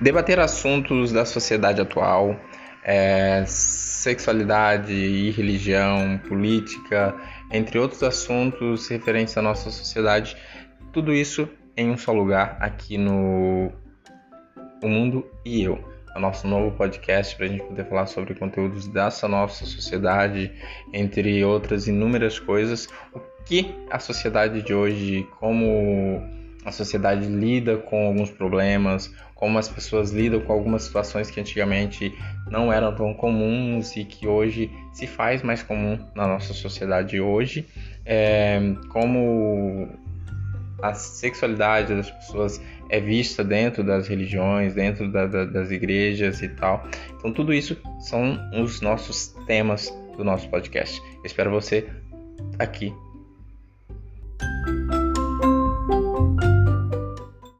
debater assuntos da sociedade atual, é, sexualidade e religião, política, entre outros assuntos referentes à nossa sociedade, tudo isso em um só lugar aqui no O Mundo e Eu, o nosso novo podcast para a gente poder falar sobre conteúdos dessa nossa sociedade, entre outras inúmeras coisas, o que a sociedade de hoje, como a sociedade lida com alguns problemas, como as pessoas lidam com algumas situações que antigamente não eram tão comuns e que hoje se faz mais comum na nossa sociedade hoje, é, como a sexualidade das pessoas é vista dentro das religiões, dentro da, da, das igrejas e tal. Então tudo isso são os nossos temas do nosso podcast. Espero você aqui.